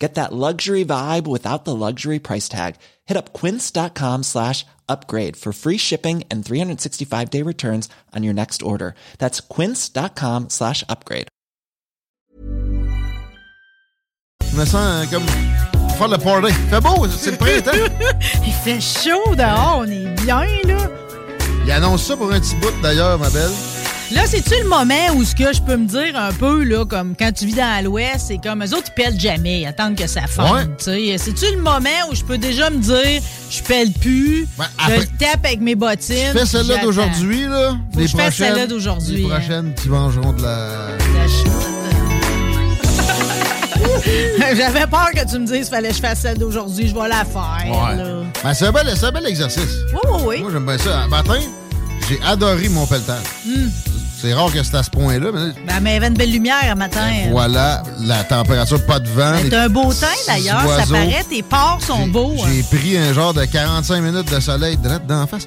Get that luxury vibe without the luxury price tag. Hit up quince.com slash upgrade for free shipping and 365 day returns on your next order. That's quince.com slash upgrade. Je me sens comme faire le party. Fait beau, c'est le printemps. Il fait chaud dehors, on est bien, là. Il annonce ça pour un petit bout d'ailleurs, ma belle. Là, c'est-tu le moment où ce que je peux me dire un peu, là, comme quand tu vis dans l'Ouest, c'est comme eux autres, ils pèlent jamais, ils attendent que ça fonde. Ouais. tu. C'est-tu le moment où je peux déjà me dire, je pèle plus, je le tape avec mes bottines. Tu fais celle-là d'aujourd'hui, là. Faut que je prochaines- celle-là d'aujourd'hui, Les hein. prochaines qui mangeront de la. La. J'avais peur que tu me dises fallait que je fasse celle d'aujourd'hui, je vais la faire. Ouais. là. Ben, c'est un, bel, un bel exercice. Oui, oui, oui. Moi, j'aime bien ça. Un matin, j'ai adoré mon pelletage. Hmm. C'est rare que c'est à ce point-là, mais Ben, mais il y avait une belle lumière un matin. voilà la température, pas de vent. Ben, les T'as un beau petits d'ailleurs, ça paraît, tes pores sont J'ai- beaux. hein. J'ai pris un genre de 45 minutes de soleil direct d'en face.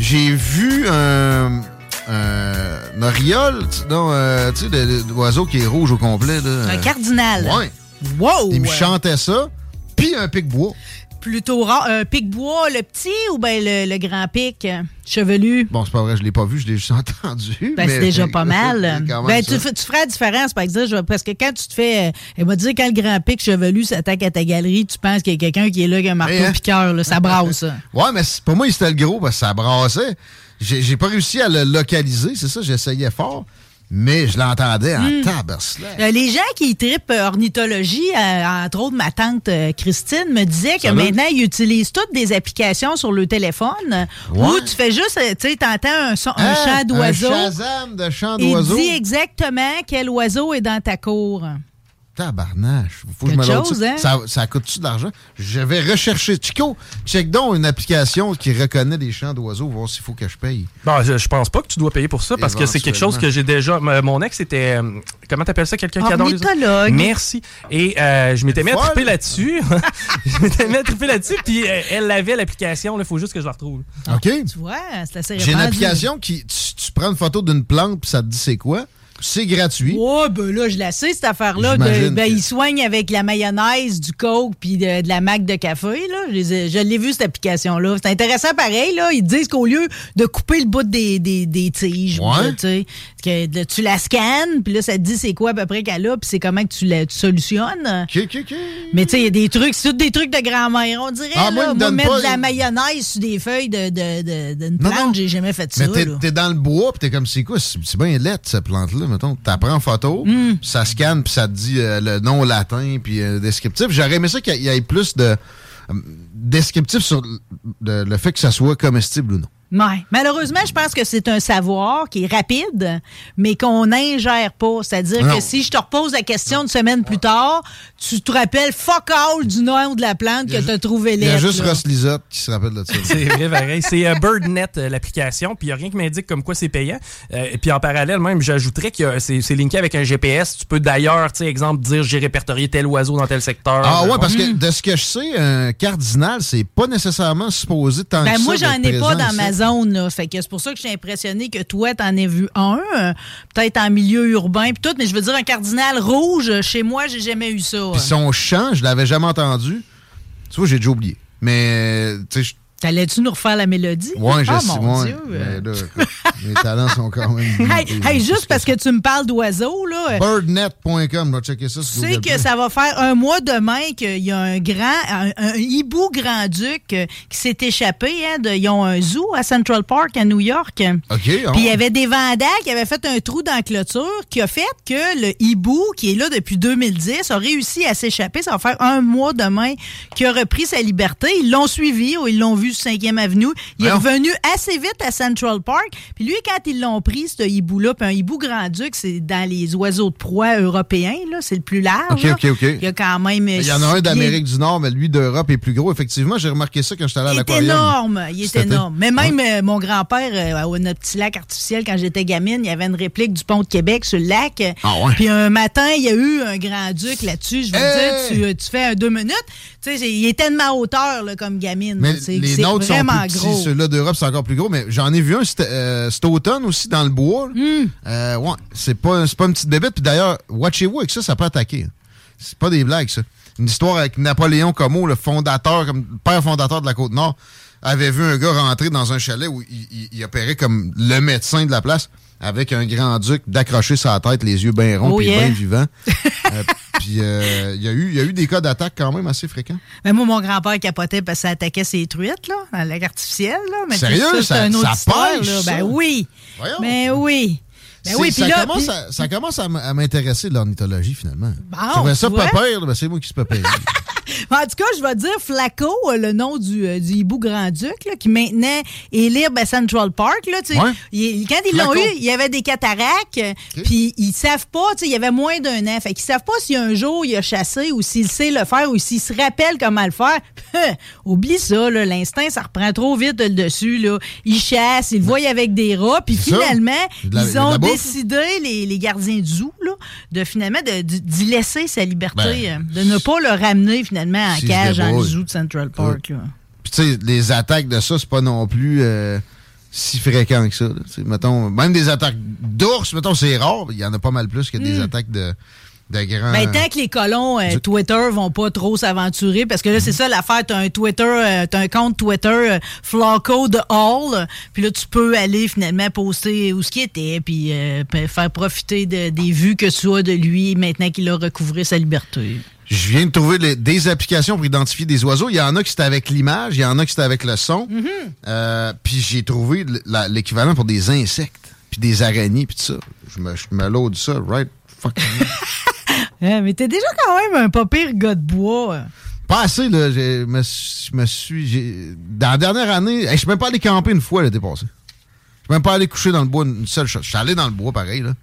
J'ai vu un, un oriole, tu- non, euh, tu sais, l'oiseau qui est rouge au complet. Là. Un cardinal. Ouais. Wow! Il me chantait ça, puis un pic-bois. Plutôt rare. Un pic-bois, le petit ou ben le, le grand pic euh, chevelu? Bon, c'est pas vrai, je l'ai pas vu, je l'ai juste entendu. Ben, c'est déjà pas mal. Ben, tu, tu ferais la différence, par exemple, je- parce que quand tu te fais. euh, Elle m'a dit, quand le grand pic chevelu s'attaque à ta galerie, tu penses qu'il y a quelqu'un qui est là avec un marteau hein? piqueur, là, ça brasse. ça. Ouais, mais pour moi, c'était le gros parce que ça brassait. J'ai pas réussi à le localiser, c'est ça, j'essayais fort, mais je l'entendais en. Euh, les gens qui tripent euh, ornithologie, euh, entre autres ma tante euh, Christine, me disait que Salut. maintenant ils utilisent toutes des applications sur le téléphone où Ouais. tu fais juste, tu sais, t'entends un, son- un Hein? chant d'oiseau. Un de chant Il d'oiseau? dit exactement quel oiseau est dans ta cour. Tabarnache. Faut que je me chose, ça. hein? ça. Ça coûte-tu de l'argent? Je vais rechercher. Chico, check donc une application qui reconnaît des chants d'oiseaux, voir s'il faut que je paye. Bon, je, je pense pas que tu dois payer pour ça parce que c'est quelque chose que j'ai déjà. Mon ex était. euh, Comment t'appelles ça? Quelqu'un qui adore les. Merci. Et euh, je m'étais mis à triper là-dessus. je m'étais mis à triper là-dessus, puis euh, elle avait l'application. Il faut juste que je la retrouve. OK? Tu vois, c'est assez J'ai une application qui. Tu, tu prends une photo d'une plante, puis ça te dit c'est quoi? C'est gratuit. Ouais, ben là, je la sais, cette affaire-là. de- Ben, que- ils soignent avec la mayonnaise, du coke puis de, de la mac de café. Là. Je, je l'ai vu, cette application-là. C'est intéressant pareil. Là. Ils disent qu'au lieu de couper le bout des, des, des tiges, Ouais. tu sais, que de- tu la scannes, puis là, ça te dit c'est quoi à peu près qu'elle a, puis c'est comment que tu la tu solutionnes. Mais tu sais, il y a des trucs, c'est tous des trucs de grand-mère, on dirait. Ah, là, moi, mettre pas- de la mayonnaise sur des feuilles d'une de, de, Non, plante, j'ai jamais fait ça. Mais t'es, dans le bois, puis t'es comme, c'est quoi? C'est, c'est bien laid, cette plante-là, mettons. T'apprends en photo, puis ça scanne, puis ça te dit euh, le nom latin, puis euh, descriptif. J'aurais aimé ça qu'il y ait plus de euh, descriptif sur le, le fait que ça soit comestible ou non. Ouais. Malheureusement, je pense que c'est un savoir qui est rapide, mais qu'on n'ingère pas. C'est-à-dire que si je te repose la question une semaine plus tard, tu te rappelles fuck all du nom de la plante que tu as trouvé Il y a juste là. Ross Lisotte qui se rappelle de ça. C'est vrai, pareil. C'est euh, BirdNet, euh, l'application, puis il n'y a rien qui m'indique comme quoi c'est payant. Euh, et puis en parallèle, même, j'ajouterais que c'est linké avec un GPS. Tu peux d'ailleurs, tu sais, exemple, dire j'ai répertorié tel oiseau dans tel secteur. Ah ouais, parce que de ce que je sais, un cardinal, c'est pas nécessairement supposé tant Ben que moi, ça j'en ai pas dans ma. Zone, là. Fait que c'est pour ça que je suis impressionné que toi, t'en aies vu un. euh, Peut-être en milieu urbain puis tout, mais je veux dire, un cardinal rouge, chez moi, j'ai jamais eu ça. Puis son chant, je l'avais jamais entendu. Tu vois, j'ai déjà oublié. Mais, tu sais, je- T'allais-tu nous refaire la mélodie? Ouais, je Ah, sais, mon. Dieu. Mais là, écoute, mes talents sont quand même. Hey, hey, juste parce que tu me parles d'oiseaux, là. Birdnet.com, va checker ça Tu sais que ça va faire un mois demain qu'il y a un grand, un, un hibou grand-duc euh, qui s'est échappé. Hein, de- ils ont un zoo à Central Park à New York. OK, Puis on- il y avait des vandales qui avaient fait un trou dans la clôture qui a fait que le hibou, qui est là depuis 2010, a réussi à s'échapper. Ça va faire un mois demain qu'il a repris sa liberté. Ils l'ont suivi ou ils l'ont vu sur 5e Avenue. Il est revenu assez vite à Central Park. Puis lui, quand ils l'ont pris, ce hibou-là, puis un hibou grand-duc, c'est dans les oiseaux de proie européens, là, c'est le plus large. OK. OK, OK. Il y a quand même... Il y en a un d'Amérique du Nord, mais lui d'Europe est plus gros. Effectivement, j'ai remarqué ça quand j'étais allé à Il est l'aquarium. énorme, il est énorme. Mais même euh, mon grand-père, euh, au notre petit lac artificiel, quand j'étais gamine, il y avait une réplique du pont de Québec sur le lac. Ah ouais? Puis un matin, il y a eu un grand-duc là-dessus. Je veux Hey! dire, tu, tu fais un deux minutes. Tu sais, il était de ma hauteur là, comme gamine. Mais là, c'est- les nôtres sont plus petits. Ceux-là d'Europe, c'est encore plus gros. Mais j'en ai vu un euh, cet automne aussi dans le bois. Hmm. Euh, ouais, c'est pas, pas une petite bébête. Puis d'ailleurs, watchez-vous avec ça, ça peut attaquer. hein. C'est pas des blagues, ça. Une histoire avec Napoléon Como, le fondateur, comme le père fondateur de la Côte-Nord, avait vu un gars rentrer dans un chalet où il, il- il opérait comme le médecin de la place avec un grand-duc d'accrocher sa tête, les yeux bien ronds Oh puis yeah. bien vivants. Euh, puis euh, il y, a eu- il y a eu des cas d'attaque quand même assez fréquents. Mais moi, mon grand-père capotait parce que ça attaquait ses truites, là, dans lac artificiel. Là. Mais Sérieux? Ça- une autre ça histoire, pêche, là. ça? Ben oui. Voyons. Ben oui. Ben oui, ça, là... commence à, ça commence à m'intéresser, l'ornithologie, finalement. Bon, je trouvais ça pas ben, c'est moi qui se pas pire. En tout cas, je vais dire Flaco, euh, le nom du, euh, du hibou grand-duc, qui maintenant est libre à Central Park. Là, tu sais. Ouais. Il- quand ils l'ont Flaco. eu, il y avait des cataractes, euh, puis ils savent pas, tu sais, il y avait moins d'un an. Fait qu'ils savent pas si un jour il a chassé ou s'il sait le faire ou s'il se rappelle comment le faire. Oublie ça, là, l'instinct, ça reprend trop vite le dessus. Là. Ils chassent, ils le voient avec des rats, puis C'est ça. finalement, De la- ils de ont bouffe. décidé, les, les gardiens du zoo, là, de finalement de- d'y d'y laisser sa liberté, Ben, euh, de ne pas le ramener finalement en se cage débrouille. zoo de Central Park. Puis, tu sais, les attaques de ça, c'est pas non plus euh, si fréquent que ça. mettons, même des attaques d'ours, mettons, c'est rare. Il y en a pas mal plus que des attaques de, grands. Ben, tant que les colons euh, Twitter vont pas trop s'aventurer, parce que là, c'est ça l'affaire, t'as un Twitter, euh, t'as un compte Twitter euh, Flacco de Hall, puis là, tu peux aller finalement poster où ce qui était, puis euh, faire profiter de- des vues que tu as de lui maintenant qu'il a recouvré sa liberté. Je viens de trouver les- des applications pour identifier des oiseaux. Il y en a qui c'était avec l'image, il y en a qui c'était avec le son. Mm-hmm. Euh, puis j'ai trouvé l'équivalent pour des insectes, puis des araignées, puis tout ça. Je me, je me load ça, right? Fuck. Hein, mais t'es déjà quand même un pas pire gars de bois. Pas assez, là. Je me, suis- me Dans la dernière année, hey, je suis même pas allé camper une fois l'été passé. Je suis même pas allé coucher dans le bois une seule chose. Je suis allé dans le bois pareil, là.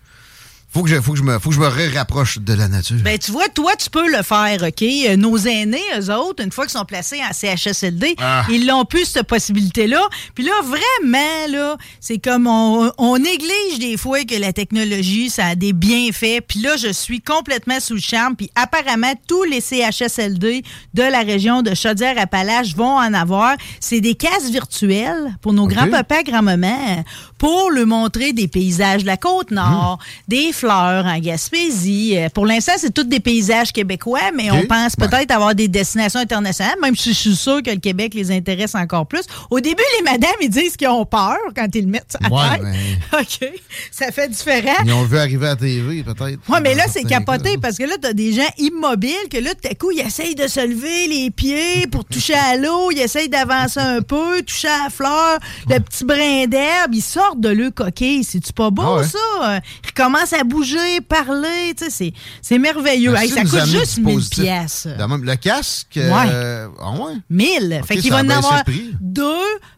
Faut que je, faut que je me, faut que je me rapproche de la nature. Ben, tu vois, toi, tu peux le faire, OK? Euh, Nos aînés, eux autres, une fois qu'ils sont placés en CHSLD, Ah. ils l'ont plus, cette possibilité-là. Puis là, vraiment, là, c'est comme on, on néglige des fois que la technologie, ça a des bienfaits. Puis là, je suis complètement sous le charme. Puis apparemment, tous les CHSLD de la région de Chaudière-Appalaches vont en avoir. C'est des cases virtuelles pour nos grands-papas, grand-mamans, pour leur montrer des paysages de la Côte-Nord, des fleurs en Gaspésie. Euh, Pour l'instant, c'est tous des paysages québécois, mais on pense peut-être avoir des destinations internationales, même si je suis sûr que le Québec les intéresse encore plus. Au début, les madames, ils disent qu'ils ont peur quand ils le mettent sur la Ouais, tête. mais- OK, ça fait différent. Ils ont vu arriver à la TV, peut-être. Ouais, mais là, c'est capoté cas. parce que là, t'as des gens immobiles que là, tout à coup, ils essayent de se lever les pieds pour toucher à l'eau, ils essayent d'avancer un peu, toucher à la fleur, le petit brin d'herbe, ils sortent de leur coquille. C'est-tu pas beau, Ah ouais. ça? Ils commencent à bouger, parler, c'est- c'est merveilleux. Hey, ça coûte juste du 1000 positif. piastres. De même, le casque. euh, ah ouais. 1000. Ok, fait qu'il va en avoir le deux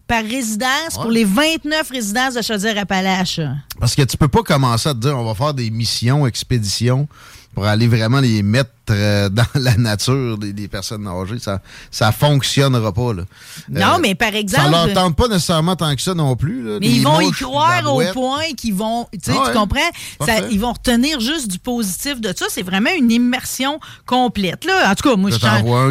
par résidence pour les 29 résidences de Chaudière-Appalaches. Parce que tu peux pas commencer à te dire on va faire des missions, expéditions pour aller vraiment les mettre euh, dans la nature des, des personnes âgées. Ça ça fonctionnera pas. Là. Non, Euh, mais par Ça exemple... leur tente pas nécessairement tant que ça non plus. là. Mais ils vont y croire au point qu'ils vont. Tu sais, Ah ouais. tu comprends? Ça- ils vont retenir juste du positif de ça. C'est vraiment une immersion complète. Là. En tout cas, moi, Je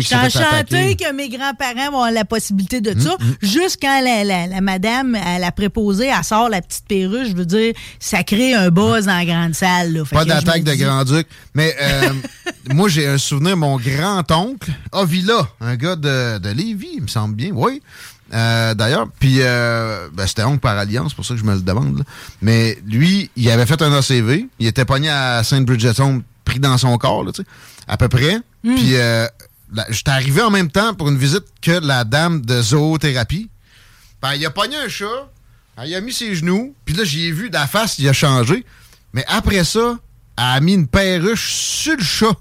suis enchantée que mes grands-parents vont avoir la possibilité de ça. Mm, Juste quand la, la- la madame, à la préposée, elle sort la petite perruche, je veux dire, ça crée un buzz dans la grande salle. là. Fait Pas d'attaque de Grand-Duc. Mais euh, moi, j'ai un souvenir, mon grand-oncle, Avila, un gars de, de Lévis, il me semble bien, oui. Euh, D'ailleurs, puis euh, ben, c'était oncle par alliance, c'est pour ça que je me le demande. là. Mais lui, il avait fait un ACV, il était pogné à Saint-Bridgeton, pris dans son corps, là, tu sais, à peu près. Puis euh, j'étais arrivé en même temps pour une visite que la dame de zoothérapie. Ben, il a pogné un chat, il a mis ses genoux, puis là, j'y ai vu, de la face, il a changé. Mais après ça, a mis une perruche sur le chat.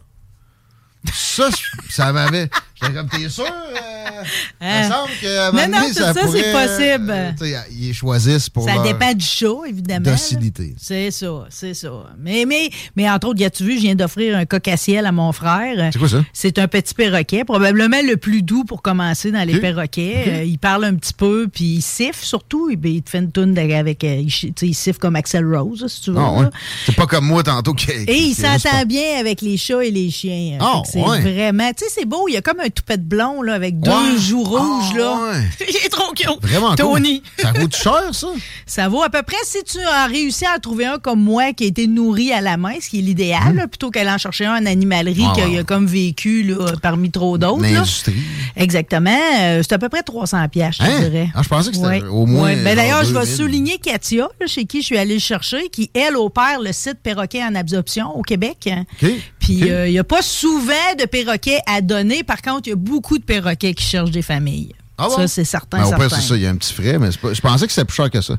Ça, ça m'avait. J'étais comme, t'es sûr? Euh, Il me Hein? semble un Non, non, donné, tout ça, c'est possible. euh, ils choisissent pour. Ça leur dépend du chat, évidemment. Docilité. C'est ça, c'est ça. Mais, mais, mais entre autres, as-tu vu, je viens d'offrir un coq-à-ciel à mon frère. C'est quoi ça? C'est un petit perroquet, probablement le plus doux pour commencer dans les perroquets. Euh, il parle un petit peu, puis il siffle surtout. Il, il te fait une toune avec... euh, il, chi- tu sais, il siffle comme Axel Rose, si tu veux. Ah, ouais. C'est pas comme moi tantôt qui. Et qui- il s'entend bien avec les chats et les chiens. Ah, que c'est ouais. vraiment... Tu sais, c'est beau. Il y a comme un toupette blond là, avec deux Ouais. joues rouges. Ah, là. ouais. il est trop cute. Vraiment cool. Tony. Ça coûte cher, ça? Ça vaut à peu près si tu as réussi à en trouver un comme moi qui a été nourri à la main, ce qui est l'idéal, là, plutôt qu'aller en chercher un en animalerie Ah, qui a, ouais. il a comme vécu là, parmi trop d'autres. là. L'industrie. Exactement. Euh, c'est à peu près 300 pièces, je te Hein? dirais. Ah, je pensais que c'était Ouais. au moins. Ben, D'ailleurs, je vais 2000. souligner Katia, là, chez qui je suis allée le chercher, qui, elle, opère le site Perroquet en absorption au Québec. Puis, euh, il n'y a pas souvent de perroquets à donner. Par contre, il y a beaucoup de perroquets qui cherchent des familles. Ah bon? Ça, c'est certain. Ben, au pire, certain. c'est ça, il y a un petit frais, mais c'est pas- je pensais que c'était plus cher que ça.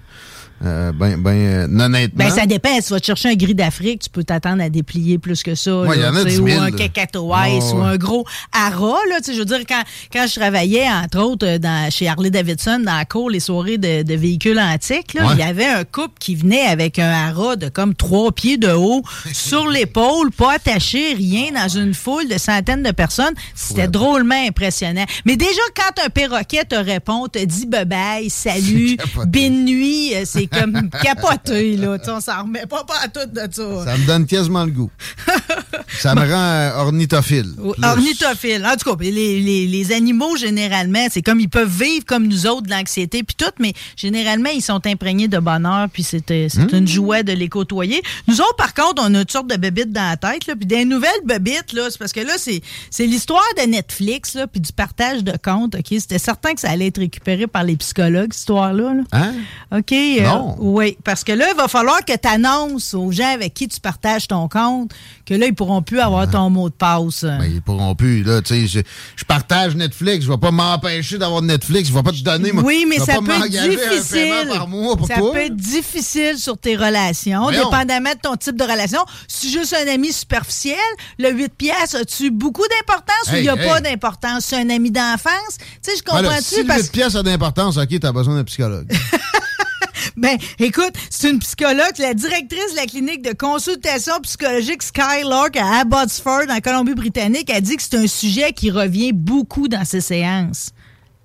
Euh, ben, ben, euh, honnêtement. Ben, ça dépend. Si tu vas te chercher un gris d'Afrique, tu peux t'attendre à déplier plus que ça. Ouais, y en a tu sais, 10 000, Ou un cacatoès, Ouais, ou un gros ara. Là, je veux dire, quand, quand je travaillais, entre autres, euh, dans, chez Harley Davidson, dans la cour, les soirées de, de véhicules antiques, Ouais. il y avait un couple qui venait avec un ara de comme trois pieds de haut sur l'épaule, pas attaché, rien, dans une foule de centaines de personnes. C'était drôlement impressionnant. Mais déjà, quand un perroquet te répond, te dit bye-bye, salut, C'est bonne nuit, euh, c'est comme capoté, là. On s'en remet pas pas à tout de ça. Ça me donne quasiment le goût. ça me rend euh, ornithophile. Plus. Ornithophile. En tout cas, les, les- les animaux, généralement, c'est comme ils peuvent vivre comme nous autres de l'anxiété puis tout, mais généralement, ils sont imprégnés de bonheur puis c'est euh, Hmm. une joie de les côtoyer. Nous autres, par contre, on a une sorte de bébite dans la tête, là, puis des nouvelles bébites, là, c'est parce que là, c'est l'histoire de Netflix, là, puis du partage de comptes, OK? C'était certain que ça allait être récupéré par les psychologues, cette histoire-là. là. Hein? OK. euh, Oui, parce que là, il va falloir que tu annonces aux gens avec qui tu partages ton compte que là, ils pourront plus avoir ton mot de passe. Ben, ils pourront plus. Là, tu sais, je, je partage Netflix. Je vais pas m'empêcher d'avoir Netflix. Je vais pas te donner. moi, Oui, mais ça peut être difficile. paiement par mois pour ça toi. peut être difficile sur tes relations, Voyons. dépendamment de ton type de relation. Si juste un ami superficiel, le 8 piastres, as-tu beaucoup d'importance ou il n'y a hey. pas d'importance? C'est un ami d'enfance? Tu sais, je Ben comprends-tu? si le parce 8 pièces a d'importance, OK, t'as besoin d'un psychologue. Ben, écoute, c'est une psychologue, la directrice de la clinique de consultation psychologique Skylark à Abbotsford, en Colombie-Britannique, a dit que c'est un sujet qui revient beaucoup dans ses séances.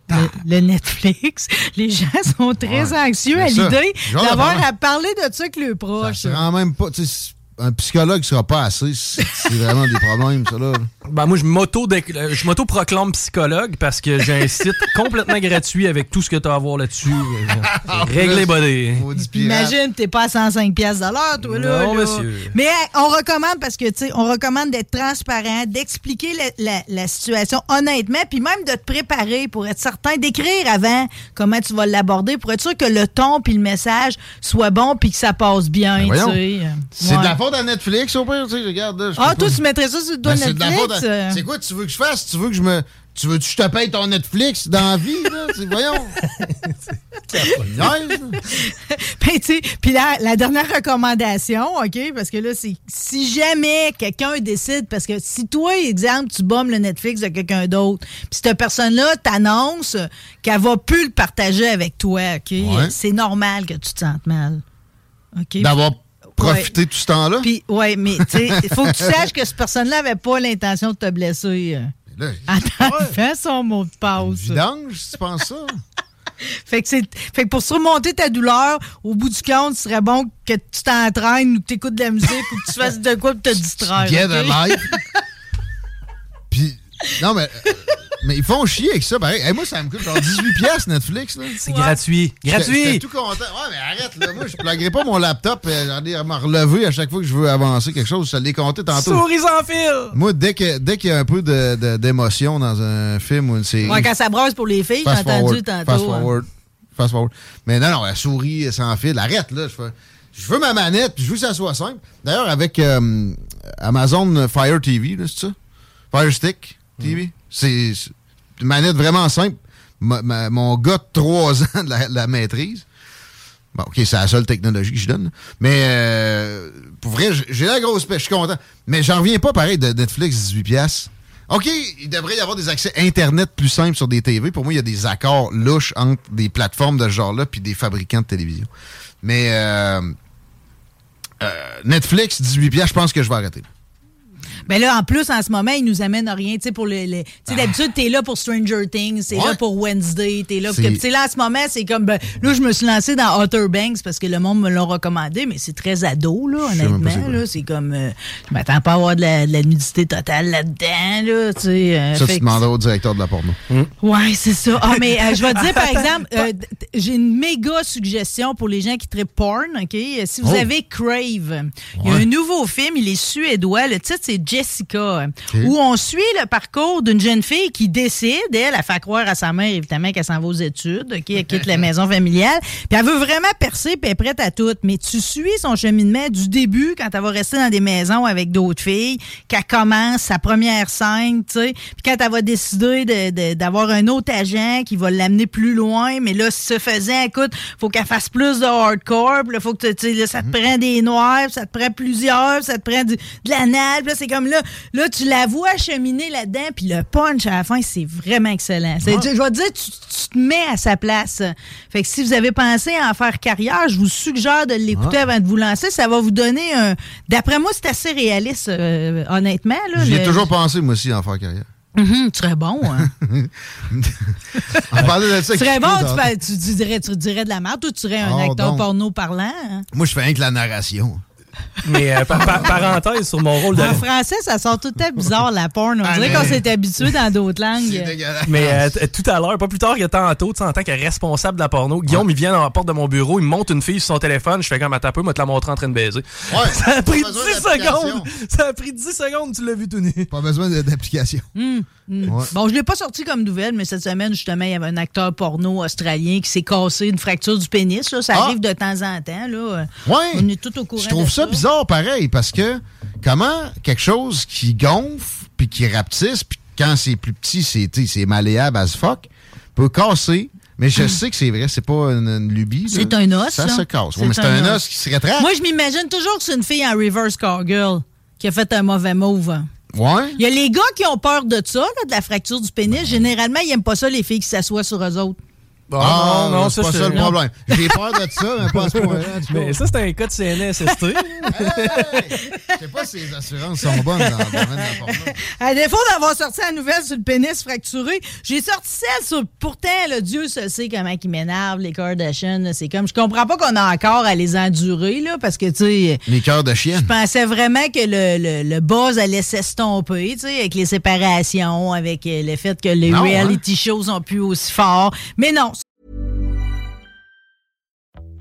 Le, le Netflix, les gens sont très Ouais. anxieux à l'idée d'avoir à parler de ça avec le ça proche. se rend même pas. Un psychologue sera pas assez. C'est c'est vraiment des problèmes, ça, là. Ben moi, je m'auto euh, je m'auto-proclame psychologue parce que j'ai un site complètement gratuit avec tout ce que tu as à voir là-dessus. Réglé body. imagine, t'es pas à 105 pièces l'heure, toi, là. Non, là. monsieur. Mais hey, on recommande parce que, tu sais, on recommande d'être transparent, d'expliquer la, la- la situation honnêtement, puis même de te préparer pour être certain, d'écrire avant comment tu vas l'aborder pour être sûr que le ton puis le message soit bon puis que ça passe bien, Ben tu voyons. sais. C'est Ouais. de la faute à Netflix, au pire, tu sais, regarde. là, je Ah, toi, pas- tu mettrais ça sur le doigt Ben, Netflix? à- euh? C'est quoi tu veux que je fasse? Tu veux que je me. Tu veux que je te paye ton Netflix dans la vie, là? Voyons. Ben, tu sais, puis la, la dernière recommandation, OK, parce que là, c'est si jamais quelqu'un décide, parce que si toi, exemple, tu bommes le Netflix de quelqu'un d'autre, puis cette personne-là t'annonce qu'elle va plus le partager avec toi, OK, Ouais. c'est normal que tu te sentes mal. OK? D'avoir profité tout ce temps-là. Puis, ouais, mais tu sais, il faut que tu saches que cette personne-là avait pas l'intention de te blesser. euh, Là, En t'enlevant son mot de passe. vidange, si tu penses ça. Fait que, c'est, fait que pour surmonter ta douleur, au bout du compte, ce serait bon que tu t'entraînes ou que tu écoutes de la musique ou que tu fasses de quoi pour te distraire. Get ok? a life. Puis, non, mais. Mais ils font chier avec ça. Hey, moi, ça me coûte genre 18 pièces Netflix. là. C'est gratuit. Gratuit! J'étais tout content. Ouais, mais arrête, là. Moi, je plaguerai pas mon laptop. euh, J'en ai à m'en relever à chaque fois que je veux avancer quelque chose. Je te l'ai compté tantôt. Souris sans fil! Moi, dès que dès qu'il y a un peu de- de- d'émotion dans un film ou une série. Ouais, quand ça brasse pour les filles, j'ai entendu tantôt. Fast hein. forward. Fast forward. Mais non, non, la souris sans fil. Arrête, là. Je, fais- je veux ma manette, puis je veux que ça soit simple. D'ailleurs, avec euh, Amazon Fire TV, là, c'est ça? Fire Stick TV. C'est une manette vraiment simple. Mon gars de 3 ans de la, maîtrise. Bon, OK, c'est la seule technologie que je donne. Mais euh, pour vrai, j'ai- la grosse pêche, je suis content. Mais j'en reviens pas pareil de Netflix 18 pièces. OK, il devrait y avoir des accès Internet plus simples sur des TV. Pour moi, il y a des accords louches entre des plateformes de ce genre-là puis des fabricants de télévision. Mais euh, euh, Netflix, 18 pièces, je pense que je vais arrêter. Ben là, en plus, en ce moment, ils nous amènent à rien. Tu sais, pour le. le- tu sais, d'habitude, t'es là pour Stranger Things, t'es Ouais. là pour Wednesday, t'es là. Tu sais, là, en ce moment, c'est comme. ben, là, je me suis lancé dans Outer Banks parce que le monde me l'a recommandé, mais c'est très ado, là, honnêtement. là. C'est comme. euh, je m'attends pas à avoir de la, de la nudité totale là-dedans, là. Tu sais. euh, Ça, tu demanderas au directeur de la porno. Ouais, c'est ça. Ah, mais euh, je vais te dire, par exemple, euh, j'ai une méga suggestion pour les gens qui trippent porn, OK? Si vous Oh. avez Crave, il y a un nouveau film, il est suédois. Le titre, c'est Jessica, où on suit le parcours d'une jeune fille qui décide, elle, elle fait croire à sa mère, évidemment, qu'elle s'en va aux études, OK? Elle quitte la maison familiale. Puis elle veut vraiment percer, puis elle est prête à tout. Mais tu suis son cheminement du début, quand elle va rester dans des maisons avec d'autres filles, qu'elle commence sa première scène, tu sais. Puis quand elle va décider de- de- d'avoir un autre agent qui va l'amener plus loin, mais là, ce faisant, écoute, faut qu'elle fasse plus de hardcore, puis là, faut que tu sais, ça te prend des noirs, ça te prend plusieurs, ça te prend du- de l'anal, puis là, c'est comme là, là, tu la vois cheminer là-dedans, puis le punch à la fin, c'est vraiment excellent. C'est- Je vais te dire, tu, tu te mets à sa place. Fait que si vous avez pensé à en faire carrière, je vous suggère de l'écouter avant de vous lancer. Ça va vous donner un. D'après moi, c'est assez réaliste, euh, honnêtement. là, J'y ai le- toujours pensé, moi aussi, à en faire carrière. Mhm, tu serais bon. Hein? De ça. tu serais bon, tu, dirais, tu dirais de la merde. Toi, tu serais un Oh, acteur donc. porno parlant. hein? Moi, je fais rien que la narration. Mais euh, par- par- parenthèse sur mon rôle de. En français, ça sort tout temps bizarre, la porn. On Ah, dirait mais- qu'on s'est habitué dans d'autres langues. Mais euh, tout à l'heure, pas plus tard que tantôt, en tant que responsable de la porno, Guillaume, il vient dans la porte de mon bureau, il me monte une fille sur son téléphone, je fais comme à taper, moi te la montrer en train de baiser. Ouais, Ça a pris pas 10 besoin d'application. secondes! Ça a pris 10 secondes, tu l'as vu tout nu. Pas besoin d'application. Hmm, Ouais. Bon, je l'ai pas sorti comme nouvelle, mais cette semaine, justement, il y avait un acteur porno australien qui s'est cassé une fracture du pénis. là. Ça Ah. arrive de temps en temps. Là. Ouais. On est tout au courant Je trouve de ça bizarre pareil parce que comment quelque chose qui gonfle puis qui rapetisse puis quand c'est plus petit c'est malléable as fuck peut casser mais je sais que c'est vrai c'est pas une, une lubie. C'est un os, ça là. se casse Ouais, mais c'est un un, os. os qui se rétracte Moi, je m'imagine toujours que c'est une fille en reverse cowgirl qui a fait un mauvais move. ouais Il y a les gars qui ont peur de ça, là, de la fracture du pénis. Généralement, ils n'aiment pas ça, les filles qui s'assoient sur eux autres. Ah, non, non, c'est pas ça le problème j'ai peur de ça mais pas à ce point-là. Mais ça, c'est un cas de CNSST. Hey! je sais pas si les assurances sont bonnes dans le domaine de la. À défaut d'avoir sorti la nouvelle sur le pénis fracturé, j'ai sorti celle sur. Pourtant, le Dieu se sait comment ils m'énervent, les Kardashians. là. C'est comme. Je comprends pas qu'on a encore à les endurer, là, parce que, tu sais. les cœurs de chienne Je pensais vraiment que le, le, le buzz allait s'estomper, tu sais, avec les séparations, avec euh, le fait que les Non, reality shows sont plus aussi forts. Mais non,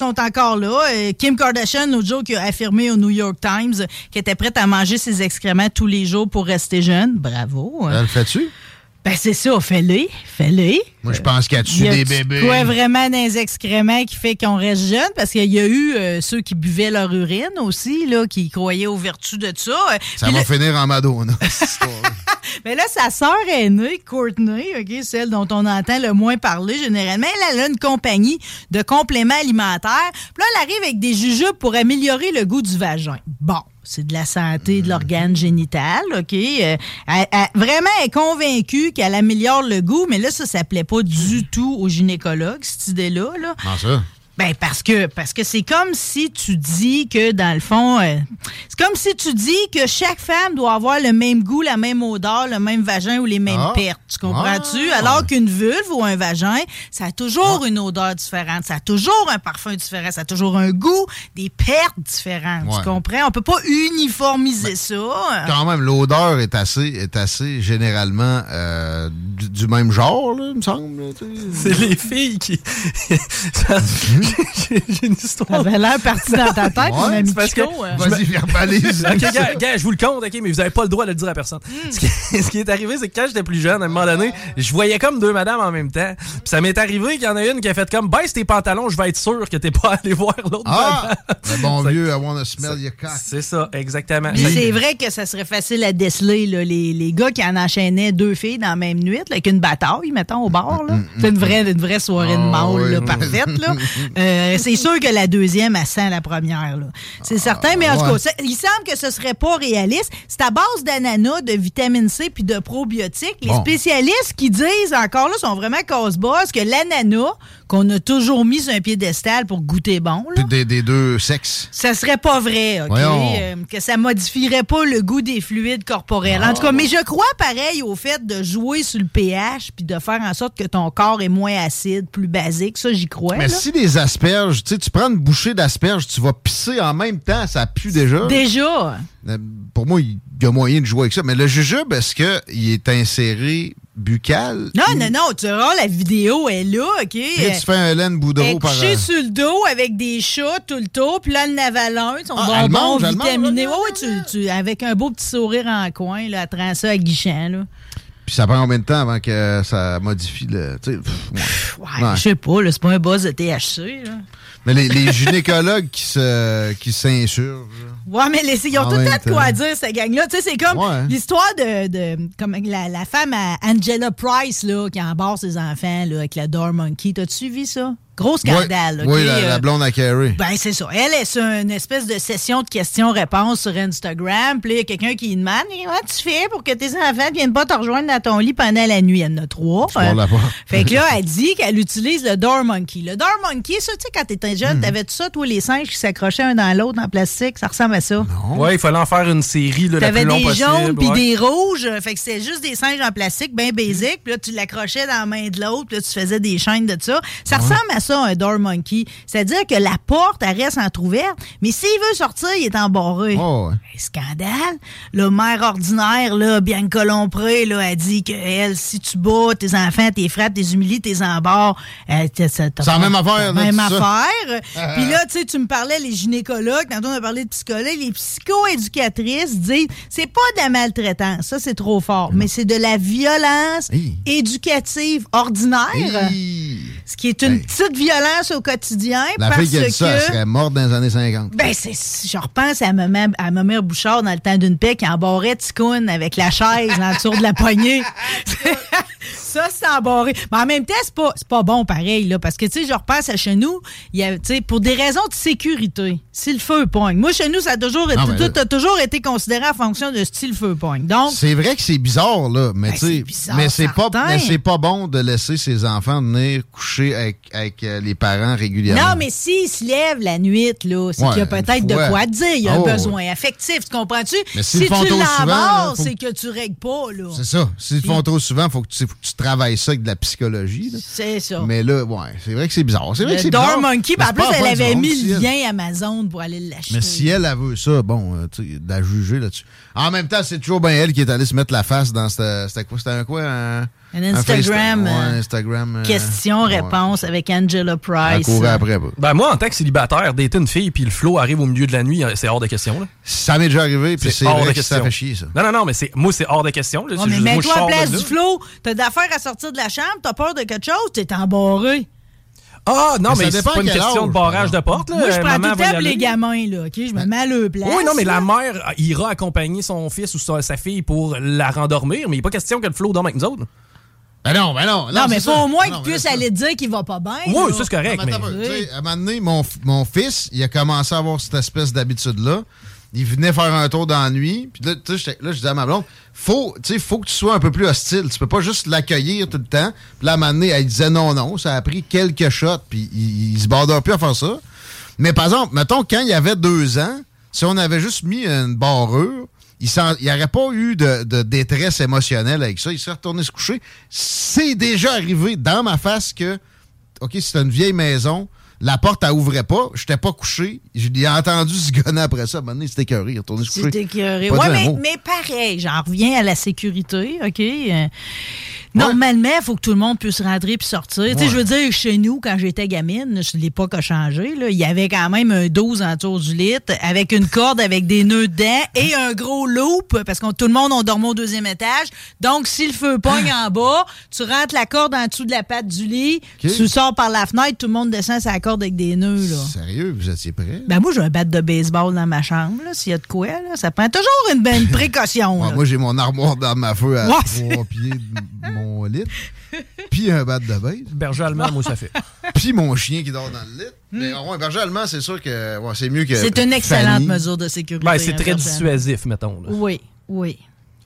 Sont encore là. Euh, Kim Kardashian, l'autre jour, qui a affirmé au New York Times qu'elle était prête à manger ses excréments tous les jours pour rester jeune. Bravo. Elle le fait-tu? Ben, c'est ça, fais-le. Fais-le. Moi, je pense qu'il y a dessus Y a des bébés? quoi vraiment les excréments qui fait qu'on reste jeune? Parce qu'il y a eu euh, ceux qui buvaient leur urine aussi, là, qui croyaient aux vertus de ça. Euh, Ça puis va finir en Madonna. cette mais là, sa sœur aînée, Courtney, celle dont on entend le moins parler généralement, elle, elle a une compagnie de compléments alimentaires. Puis là, elle arrive avec des jujubes pour améliorer le goût du vagin. Bon. C'est de la santé de l'organe génital, OK? Euh, elle- elle- vraiment, elle est convaincue qu'elle améliore le goût, mais là, ça, ça plaît pas du tout aux gynécologues, cette idée-là. Là. Ça? Ben parce que parce que c'est comme si tu dis que dans le fond euh, c'est comme si tu dis que chaque femme doit avoir le même goût, la même odeur, le même vagin ou les mêmes Ah. pertes. Tu comprends-tu? Ah. Alors qu'une vulve ou un vagin, ça a toujours une odeur différente, ça a toujours un parfum différent, ça a toujours un goût, des pertes différentes. Ouais. Tu comprends? On peut pas uniformiser ça. Quand même, l'odeur est assez, est assez généralement euh, du, du même genre, là, il me semble. C'est les filles qui. j'ai une Ça histoire. avait l'air parti dans ta tête, mon ami c'est parce que- Chico, euh. Vas-y, verbalise. Ok, gars, gars, je vous le compte, ok, mais vous avez pas le droit de le dire à personne. Hmm. Ce, qui, ce qui est arrivé, c'est que quand j'étais plus jeune, à un moment donné, je voyais comme deux madames en même temps. Puis ça m'est arrivé qu'il y en a une qui a fait comme baisse tes pantalons, je vais être sûr que t'es pas allé voir l'autre Ah! Le bon Ça- vieux, I wanna smell your cock. C'est ça, exactement. C'est vrai que ça serait facile à déceler, là, les, les gars qui en enchaînaient deux filles dans la même nuit, là, avec une bataille, mettons, au bar. là. C'est une vraie, une vraie soirée de Ah, mâle, oui, là, oui. parfaite. Là. Euh, c'est sûr que la deuxième, elle sent la première. là. C'est certain, mais en tout cas, ça- il semble que ce serait pas réaliste. C'est à base d'ananas, de vitamine C puis de probiotiques. Les Bon. spécialistes qui disent encore là sont vraiment casse-boss que l'ananas, qu'on a toujours mis sur un piédestal pour goûter bon, là, Des, des deux sexes. ça serait pas vrai, OK? Euh, que ça modifierait pas le goût des fluides corporels. En tout cas, mais je crois pareil au fait de jouer sur le pH puis de faire en sorte que ton corps est moins acide, plus basique. Ça, j'y crois. Mais là. si les asperges, tu sais, tu prends une bouchée d'asperges, tu vas pisser en même temps, ça pue déjà. Déjà? Euh, Pour moi, il y a moyen de jouer avec ça. Mais le jujube, est-ce qu'il est inséré buccal? Non, non, non. Tu verras, la vidéo est là, OK? Puis là, tu fais un Hélène Boudreau par... couchée euh, sur le dos avec des chats tout le tour, puis là, avale un, son Ah, bonbon vitaminé. là, Ouais, ouais, tu, tu- avec un beau petit sourire en coin, là, rend ça aguichant, là. Puis ça prend combien de temps avant que ça modifie le... tu sais, pff, ouais. Je sais pas, c'est pas un buzz de THC, là. Mais les, les gynécologues qui se qui s'insurgent... Ouais, mais les, ils ont En tout le temps de quoi dire, cette gang-là. Tu sais, c'est comme Ouais. l'histoire de, de comme la, la femme à Angela Price, là, qui embarque ses enfants, là, avec la Door Monkey. T'as-tu suivi ça? Gros scandale, Oui, oui, la, la Euh, blonde à Carrie. ben, c'est ça. Elle est sur une espèce de session de questions-réponses sur Instagram. Puis là, il y a quelqu'un qui lui demande Comment tu fais pour que tes enfants viennent pas te rejoindre dans ton lit pendant la nuit? Elle en a trois. porte. Fait que là, elle dit qu'elle utilise le Door Monkey. Le Door Monkey, ça, tu sais, quand t'étais Hmm. jeune, t'avais tout ça, toi, les singes qui s'accrochaient un dans l'autre en plastique? Ça ressemble à ça. Ouais, il fallait en faire une série là, la T'avais des jaunes puis ouais. des rouges. euh, Fait que c'était juste des singes en plastique, bien basic. Puis là, tu l'accrochais dans la main de l'autre. Puis là, tu faisais des chaînes de ça. Ça ressemble à ça, un door monkey. C'est-à-dire que la porte, elle reste entrouverte. Mais s'il veut sortir, il est embarré. Oh, ouais. Un Scandale. Le maire ordinaire, là, Bianca Lompré, là, a dit que elle, si tu bats tes enfants, tes frappes, tes humilies, tes embarres, C'est la même affaire, là, Même affaire. Puis là, tu sais, tu me parlais, les gynécologues, tantôt on a parlé de psychologues, les psycho-éducatrices disent, c'est pas de la maltraitance, ça c'est trop fort, mais c'est de la violence éducative ordinaire. Ce qui est une Hey. petite violence au quotidien La parce fille qui a dit ça, elle serait morte dans les années 50. Ben, c'est, je repense à ma, mère- à ma mère Bouchard dans le temps d'une paix qui embarrait Ticoun avec la chaise en dessous de la poignée. ça, c'est embarré. Mais en même temps, c'est pas, pas bon pareil, là, parce que, tu sais, je repense à chez nous, il y a, pour des raisons de sécurité, si le feu pogne. Moi, chez nous, ça a toujours été, là- tout a toujours été considéré en fonction de si le feu pogne. Donc, C'est vrai que c'est bizarre, là, mais Ben, tu sais, c'est bizarre, mais c'est pas, mais pas bon de laisser ses enfants venir coucher avec, avec euh, les parents régulièrement. Non, mais s'il se lève la nuit, là, c'est Ouais, qu'il y a peut-être de quoi te dire. Il y a Oh, un besoin affectif, tu comprends-tu? Mais si s'ils le font tu l'embarres, c'est que tu règles pas, là. C'est ça. S'ils le font trop souvent, faut que tu, faut que tu travailles ça avec de la psychologie. C'est ça. Mais là, ouais, c'est vrai que c'est bizarre. C'est vrai que c'est bizarre. Monkey, en plus, elle avait mis si le elle- lien Amazon pour aller l'acheter. Mais si elle, elle veut ça, bon, euh, tu la juger là-dessus. En même temps, c'est toujours bien elle qui est allée se mettre la face dans cette. C'était quoi? C'était un quoi? Un, Un Un Instagram, ouais, euh, Instagram. euh, Question-réponse avec Angela Price. après. bah. Ben moi, en tant que célibataire, dater une fille puis le flow arrive au milieu de la nuit, c'est hors de question. Là. Ça m'est déjà arrivé, puis c'est hors de que question. ça fait chier, ça. Non, non, non, mais c'est moi, c'est hors de question. Là. Ouais, mais juste- moi, je mets-toi de place du flot. T'as d'affaires à sortir de la chambre, t'as peur de quelque chose, t'es embarré. Ah, non, Mais c'est pas une question âge, de barrage de porte. Là. Moi, je Euh, prends maman tout le les gamins, là, OK? Je me mets à leur place. Oui, non, mais la mère ira accompagner son fils ou sa, sa fille pour la rendormir, mais il n'est pas question que le flow dorme avec nous autres. Ben non, ben non. Non, mais c'est faut ça. au moins Non, qu'il mais puisse aller dire qu'il va pas bien. Oui, ça c'est correct, Non, mais. À un moment donné, mon, mon fils, il a commencé à avoir cette espèce d'habitude-là. Il venait faire un tour dans la nuit. Puis là, tu sais, j'étais- là, je disais à ma blonde, faut, tu sais, faut que tu sois un peu plus hostile. Tu peux pas juste l'accueillir tout le temps. Puis là, à un moment donné, elle disait non, non. Ça a pris quelques shots. Puis il, il se bordait plus à faire ça. Mais par exemple, mettons, quand il avait deux ans, si on avait juste mis une barrure, il n'y aurait pas eu de, de détresse émotionnelle avec ça. Il serait retourné se coucher. C'est déjà arrivé dans ma face que, OK, c'était une vieille maison, la porte, elle ouvrait pas, j'étais pas couché, je l'ai entendu gonner après ça. À un moment donné, c'était écœuré, il retourné se coucher. C'est écœuré. Pas Ouais, mais, mais pareil, j'en reviens à la sécurité, OK? Euh, Normalement, il faut que tout le monde puisse rentrer puis sortir. Tu sais, Ouais. je veux dire, chez nous, quand j'étais gamine, je- l'époque a changé, là, il y avait quand même un 12 autour du lit avec une corde avec des nœuds dedans et un gros loop parce que tout le monde, on dormait au deuxième étage. Donc, si le feu pogne en bas, tu rentres la corde en dessous de la patte du lit, tu sors par la fenêtre, tout le monde descend sa corde avec des nœuds, là. Sérieux, vous étiez prêts? Ben moi, j'ai un bat de baseball dans ma chambre, s'il y a de quoi, là. Ça prend toujours une bonne précaution. Ouais, moi, j'ai mon armoire dans ma feu à Ouais, trois pieds de mon lit, puis un bat de base, Berger allemand, moi, ça fait. puis mon chien qui dort dans le lit. Mais ouais, berger allemand, c'est sûr que ouais, c'est mieux que Hmm. C'est une excellente Fanny. mesure de sécurité. Ben, c'est hein, très dissuasif, mettons. là. Oui, oui,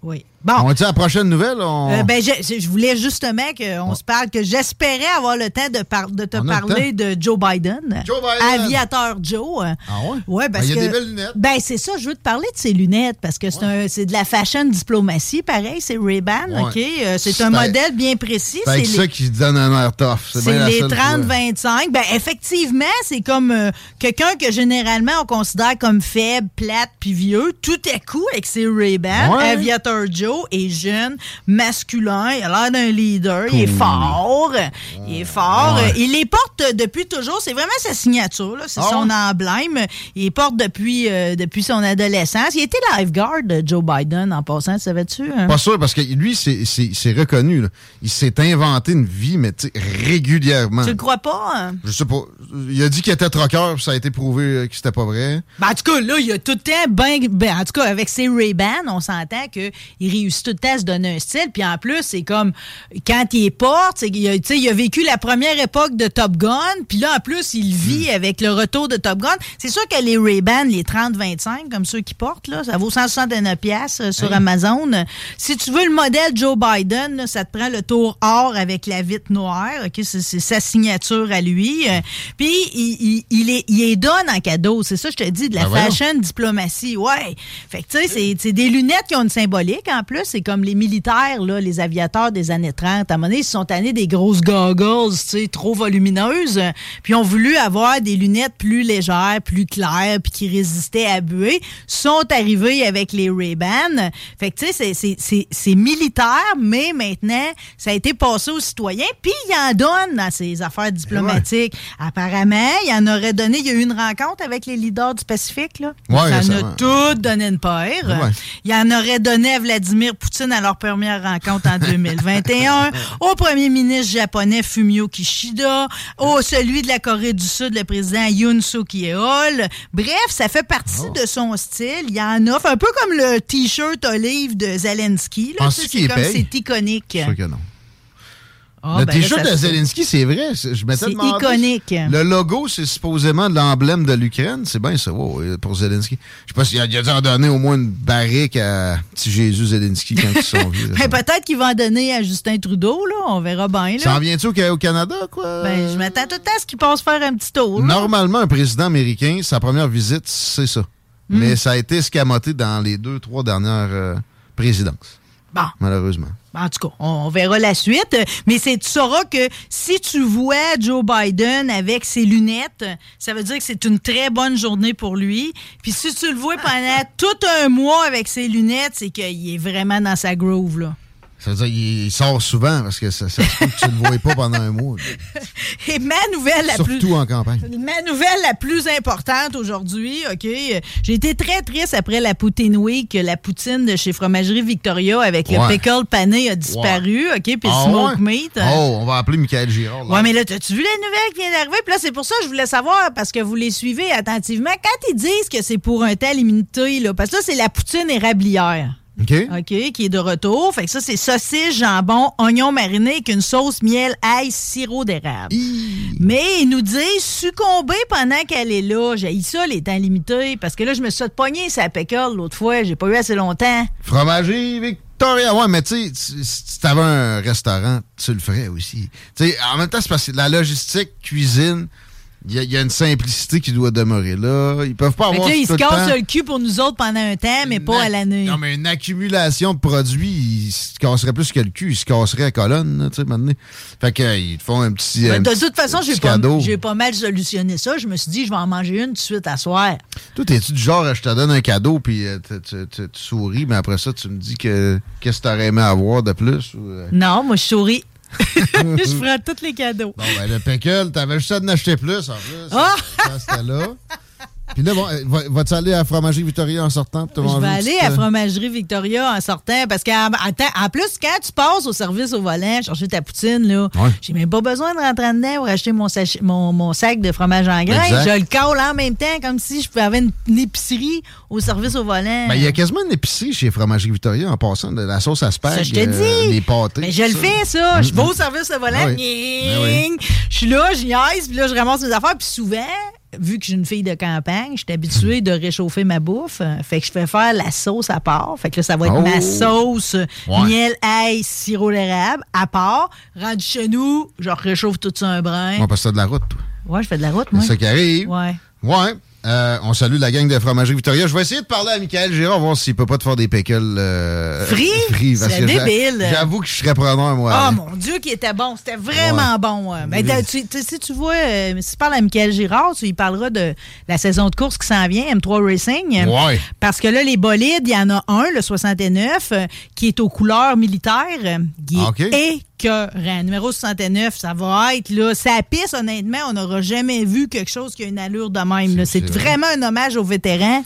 oui. Bon. On dit à la prochaine nouvelle, on... Euh, ben, je, je voulais justement qu'on se parle, que j'espérais avoir le temps de, par- de te On parler de Joe Biden. Joe Biden. Aviateur Joe. Ah ouais? Ouais, parce Ben, il y a que- des belles lunettes. Ben, c'est ça, je veux te parler de ses lunettes parce que c'est de la fashion diplomatie, pareil, c'est Ray-Ban, Ouais. OK? Euh, c'est un modèle bien précis. C'est ça qui donne un air tough. C'est les seule fois. 30-25. Ben, effectivement, c'est comme euh, quelqu'un que généralement on considère comme faible, plate puis vieux. Tout à coup, avec ses Ray-Ban, Ouais. Aviator Joe est jeune, masculin, il a l'air d'un leader, il est fort. Il est fort. Il les porte depuis toujours. C'est vraiment sa signature, là. C'est Ah son emblème. Il les porte depuis, euh, depuis son adolescence. Il était lifeguard de Joe Biden en passant, savais-tu? hein? Pas sûr, parce que lui, c'est- reconnu. là. Il s'est inventé une vie, mais régulièrement. Tu le crois pas? hein? Je sais pas. Il a dit qu'il était troqueur, puis ça a été prouvé euh, que c'était pas vrai. Ben, en tout cas, là, il a tout le temps ben, ben, en tout cas, avec ses Ray-Ban, on s'entend qu'il réussit tout le temps à se donner un style. Puis en plus, c'est comme quand il est porte, qu'il a, il a vécu la première époque de Top Gun. Puis là, en plus, il vit avec le retour de Top Gun. C'est sûr que les Ray-Ban, les 30-25, comme ceux qui portent, là, ça vaut 169$ piastres, euh, sur Amazon. Si tu veux le modèle Joe Biden, là, ça te prend le tour or avec la vitre noire. OK? C'est c'est sa signature à lui. Euh, Puis il, il, il, est, il les donne en cadeau. C'est ça, je te dis, de la Ben voyons. fashion diplomatie. Ouais. Fait que, tu sais, c'est- des lunettes qui ont une symbolique en plus. C'est comme les militaires, là, les aviateurs des années 30. À un moment donné, ils se sont tannés des grosses goggles, tu sais, trop volumineuses. Puis ont voulu avoir des lunettes plus légères, plus claires, puis qui résistaient à buée. Sont arrivés avec les Ray-Ban. Fait que, tu sais, c'est- militaire, mais maintenant, ça a été passé aux citoyens. Puis il en donne dans ses affaires diplomatiques. Apparemment, il en aurait donné. Il y a eu une rencontre avec les leaders du Pacifique, là. Ouais, ça en a tout donné une paire. Ouais. Il en aurait donné à Vladimir Poutine à leur première rencontre en 2021, au premier ministre japonais Fumio Kishida, au celui de la Corée du Sud, le président Yoon Suk Yeol. Bref, ça fait partie Oh. de son style. Il y en offre un peu comme le t-shirt olive de Zelensky. là. C'est comme c'est iconique. Je suis sûr que non. Ah, le ben t-shirt ça de Zelensky, c'est vrai. c'est- Je m'étais C'est demandé. iconique. Le logo, c'est supposément de l'emblème de l'Ukraine. C'est bien ça, ouais, pour Zelensky. Je sais pas s'il a, dû en donner au moins une barrique à petit Jésus Zelensky quand ils sont vus. Ben, peut-être qu'il va en donner à Justin Trudeau, là. On verra bien, Ça là. en vient-tu au, au Canada, quoi? Ben, je m'attends tout le temps à ce qu'il passe faire un petit tour. là. Normalement, un président américain, sa première visite, c'est ça. Hmm. Mais ça a été escamoté dans les deux, trois dernières euh, présidences, Bon. malheureusement. En tout cas, on, verra la suite. Mais c'est, tu sauras que si tu vois Joe Biden avec ses lunettes, ça veut dire que c'est une très bonne journée pour lui. Puis si tu le vois pendant tout un mois avec ses lunettes, c'est qu'il est vraiment dans sa groove, là. Ça veut dire qu'il sort souvent parce que ça, ça se peut que tu ne le voyais pas pendant un mois. Et ma nouvelle la plus... Surtout en campagne. Ma nouvelle la plus importante aujourd'hui, OK? J'ai été très triste après la Poutine Week que la poutine de chez Fromagerie Victoria avec le pickle pané a disparu, OK? Puis le Ah smoke ouais? meat. euh, Oh, on va appeler Michael Girard. là. Ouais, mais là, t'as-tu vu la nouvelle qui vient d'arriver? Puis là, c'est pour ça que je voulais savoir, parce que vous les suivez attentivement, quand ils disent que c'est pour un temps limité, là, parce que là, c'est la poutine érablière. OK? OK, qui est de retour. Fait que ça, c'est saucisse, jambon, oignon mariné avec une sauce miel, ail, sirop d'érable. Mais ils nous disent succomber pendant qu'elle est là. J'ai ça, les temps limités, parce que là, je me suis pogner sa pickle l'autre fois. J'ai pas eu assez longtemps. Fromager Victoria. Ouais, mais tu sais, si si t'avais un restaurant, tu le ferais aussi. Tu sais, en même temps, c'est parce que la logistique, cuisine, il y, a- il y a une simplicité qui doit demeurer là. Ils peuvent pas Fait avoir là, ils se cassent le cul pour nous autres pendant un temps, mais pas à l'année. Non, mais une accumulation de produits, ils se casseraient plus que le cul. Ils se casseraient à colonne, tu sais, maintenant. Fait que, euh, ils te font un petit. Un de petit- toute façon, j'ai pas, pas mal solutionné ça. Je me suis dit, je vais en manger une tout de suite à soir. Toi, t'es-tu du genre, je te donne un cadeau, puis euh, tu- souris, mais après ça, tu me dis que qu'est-ce que t'aurais aimé avoir de plus? Ou, euh? Non, moi, je souris. je ferai tous les cadeaux. Bon, ben, le pickle, t'avais juste à en acheter plus, en plus. Ah! Quand c'était là. Puis là, bon, euh, va- vas-tu aller à Fromagerie Victoria en sortant? pour te Je vais aller petite, à euh, Fromagerie Victoria en sortant parce qu'en en plus, quand tu passes au service au volant chercher ta poutine, là, Ouais. j'ai même pas besoin de rentrer en dedans pour acheter mon, mon, mon sac de fromage en. Exact. Je le colle en même temps comme si je pouvais avoir une, une épicerie au service au volant. Ben, il y a quasiment une épicerie chez Fromagerie Victoria en passant de la sauce à spag. Ça, je te euh, dis. les pâtés. Mais je le tout ça. fais, ça. Je vais au service au volant. Ah oui. Ning. Je suis là, je niaise, puis là, je ramasse mes affaires. Puis souvent, vu que suis une fille de campagne, je suis habituée de réchauffer ma bouffe. Fait que je fais faire la sauce à part. Fait que là, ça va être Oh. ma sauce Ouais. miel, ail, sirop d'érable à part. Rendu chez nous, je réchauffe tout ça un brin. On passe ça de la route, toi. Ouais, je fais de la route, moi. C'est ça qui arrive. Ouais. Ouais. Euh, on salue la gang de Fromagerie Victoria. Je vais essayer de parler à Michael Girard, voir s'il peut pas te faire des pickles euh, Free? parce C'est débile. J'avoue que je serais preneur, moi. Hein. mon Dieu, qui était bon. C'était vraiment Ouais. bon. Ben, t'as- tu- tu- si tu vois, euh, si tu parles à Michael Girard, tu lui parleras de la saison de course qui s'en vient, M3 Racing. Ouais. Parce que là, les bolides, il y en a un, le 69, euh, qui est aux couleurs militaires, euh, qui Ah, OK. Écœurant. Numéro 69, ça va être, là, sa piste, honnêtement, on n'aura jamais vu quelque chose qui a une allure de même. C'est c'est vrai. vraiment un hommage aux vétérans.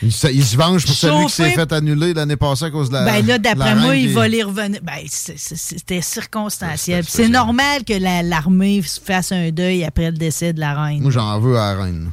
Il, se, il se venge pour celui qui s'est fait annuler l'année passée à cause de la. Ben là, d'après moi, il va les revenir. Ben, c'était circonstanciel. C'est normal que la- l'armée fasse un deuil après le décès de la reine. Moi, j'en veux à la reine.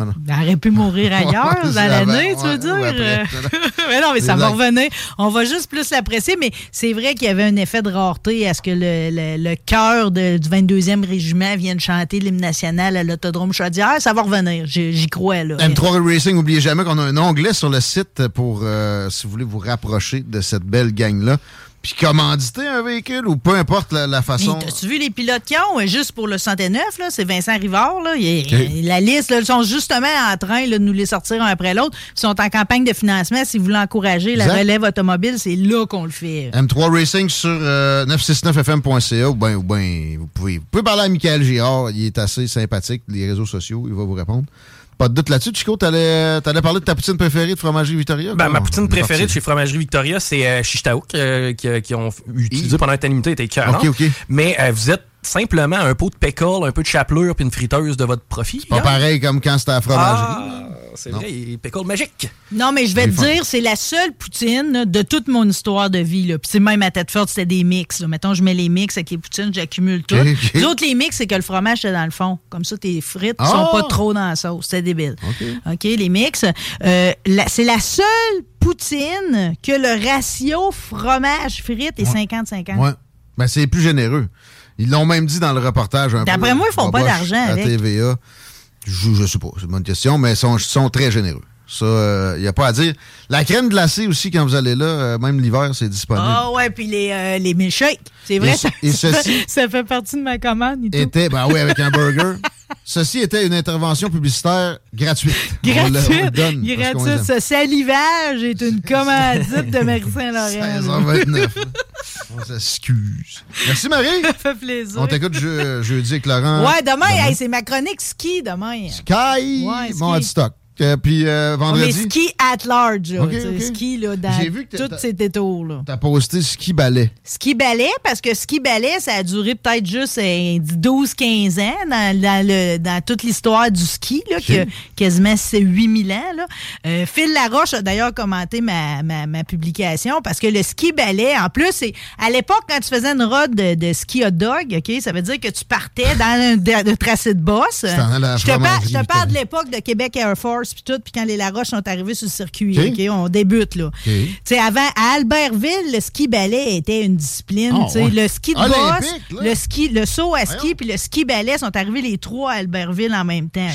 Non, non. Elle aurait pu mourir ailleurs dans l'année, tu veux ouais, dire? après. mais non, mais ça va revenir. On va juste plus l'apprécier, mais c'est vrai qu'il y avait un effet de rareté à ce que le, le, le cœur du 22e régiment vienne chanter l'hymne national à l'autodrome Chaudière. Ça va revenir, j'y j'y crois. Là. M3 Racing, n'oubliez jamais qu'on a un onglet sur le site pour, euh, si vous voulez vous rapprocher de cette belle gang-là. Puis commanditer un véhicule ou peu importe la, la façon. T'as-tu vu les pilotes qui ont? euh, Juste pour le 109, là, c'est Vincent Rivard. Là. Il. La liste, là, ils sont justement en train là, de nous les sortir un après l'autre. Ils sont en campagne de financement. Si vous voulez encourager la Exact. relève automobile, c'est là qu'on le fait. M3 Racing sur euh, 969fm.ca ou bien ou ben, vous, pouvez, vous pouvez parler à Michael Girard. Il est assez sympathique. Les réseaux sociaux, il va vous répondre. Pas de doute là-dessus. Chico, t'allais allais parler de ta poutine préférée de fromagerie Victoria? Ben, ma poutine préférée de chez Fromagerie Victoria, c'est euh, Chichtaouk, euh, qui, qui ont utilisé pendant limité, était écœurant. OK, OK. Mais euh, vous êtes simplement un pot de pickle, un peu de chapelure puis une friteuse de votre profit. Pas hein? pareil comme quand c'était à la fromagerie. Ah, c'est vrai, il est pickle magique. Non, mais je vais te fun. dire, c'est la seule poutine là, de toute mon histoire de vie. Là. Puis c'est même à tête forte, c'était des mix. Là. Mettons, je mets les mix avec les poutines, j'accumule tout. OK, OK. Les autres, les mix, c'est que le fromage, c'est dans le fond. Comme ça, tes frites ne Ah! sont pas trop dans la sauce. C'est débile. OK. OK, les mix. Euh, c'est la seule poutine que le ratio fromage-frites est 50-50. Ouais. Ben, c'est plus généreux. Ils l'ont même dit dans le reportage un peu. D'après moi, ils font pas d'argent à avec. TVA. Je, je sais pas, c'est une bonne question, mais ils sont, sont très généreux. Ça, il n'y a pas à dire. La crème glacée aussi, quand vous allez là, euh, même l'hiver, c'est disponible. Ah ouais, puis les, euh, les milkshakes. C'est vrai, Et ça, et ça ceci- fait, ça fait partie de ma commande et tout. était, ben oui, avec un burger. Ceci était une intervention publicitaire gratuite. Gratuite. donne Gratuite. Ce salivage est une commandite de Marie-Saint-Laurent. 16h29. On s'excuse. Merci Marie. Ça fait plaisir. On t'écoute je- jeudi avec Laurent. Ouais, demain, hey, c'est ma chronique ski demain. Sky, Ouais, ski. mon hot stock. Que- puis euh, Mais vendredi, ski at large, là, Ok, tu sais, ok. ski là, dans J'ai vu que t'as- tous ces détours. Là. t'as posté ski ballet. Ski ballet, parce que ski ballet, ça a duré peut-être juste 12-15 ans dans, dans le- dans toute l'histoire du ski, là, a quasiment 8000 ans. Là. Euh, Phil Laroche a d'ailleurs commenté ma, ma, ma publication parce que le ski ballet, en plus, c'est à l'époque, quand tu faisais une rode de, de ski hot dog, OK, ça veut dire que tu partais dans un de- de tracé de la Je te, parle, fromagerie, je te parle de l'époque de Québec Air Force puis tout, puis quand les Laroche sont arrivés sur le circuit, OK. OK, on débute là. Tu sais, avant, à Albertville, le ski ballet était une discipline. Ah, ouais. Le ski de bosse, là. le ski, le saut à ski puis le ski ballet sont arrivés les trois à Albertville en même temps.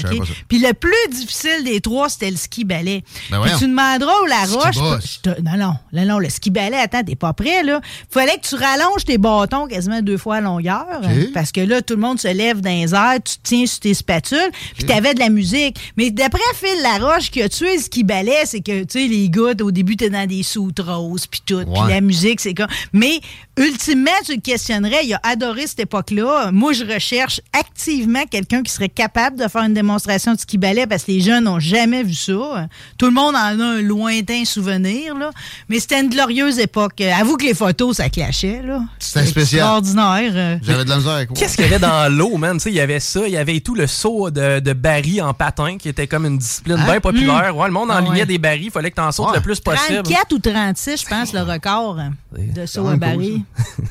Puis le plus difficile des trois, c'était le ski ballet. Ben tu demanderas au Laroche. Boss. non, non, non, non, le ski ballet, attends, t'es pas prêt, là. Fallait que tu rallonges tes bâtons quasiment deux fois à longueur. Parce que là, tout le monde se lève dans les airs, tu te tiens sur tes spatules, puis t'avais de la musique. Mais d'après Phil Laroche, qui a tué le ski ballet, c'est que, tu sais, les gars, au début, t'es dans des soutes roses, puis tout. Puis la musique, c'est comme. Mais, ultimement, tu le questionnerais, il a adoré cette époque-là. Moi, je recherche activement quelqu'un qui serait capable de faire une démonstration de ski ballet parce que les jeunes n'ont jamais vu ça. Tout le monde en a un lointain souvenir, là. Mais c'était une glorieuse époque. Avoue que les photos, ça clashait, là. C'était spécial. Extraordinaire. J'avais de la misère avec moi. Qu'est-ce qu'il y avait dans l'eau, man? Tu sais, Il y avait ça, il y avait tout le saut de, de barils en patin qui était comme une discipline Hein? bien populaire. Ouais, le monde Ah enlignait ouais. des barils, il fallait que tu en sautes Ouais. le plus possible. 34 ou 36, je pense, le record hein, de saut à baril. cool,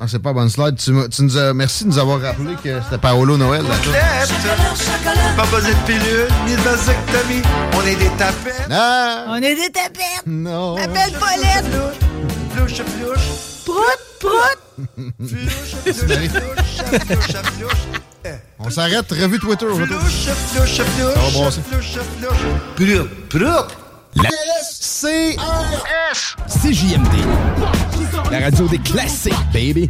Ah, c'est pas bonne slide. Tu, tu nous as, merci de nous avoir rappelé que c'était Paolo Noël. la toune. Pas besoin de pilule, ni de vasectomie. On est des tapettes. Ah! On est des tapettes! Non! Appelle Paulette! Flouche, flouche. Prout, prout! Flouche, flouche, flouche. Flouche, flouche. On s'arrête. Revue Twitter. au retour. Flouche, flouche, Ça va flouche. brasser. Flouche, flouche. Proup, proup. C'est CJMD. La radio des classiques, baby.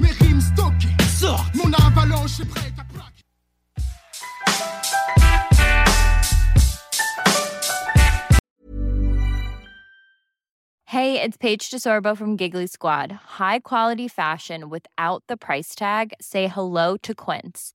Hey, it's Paige DeSorbo from Giggly Squad. High quality fashion without the price tag. Say hello to Quince.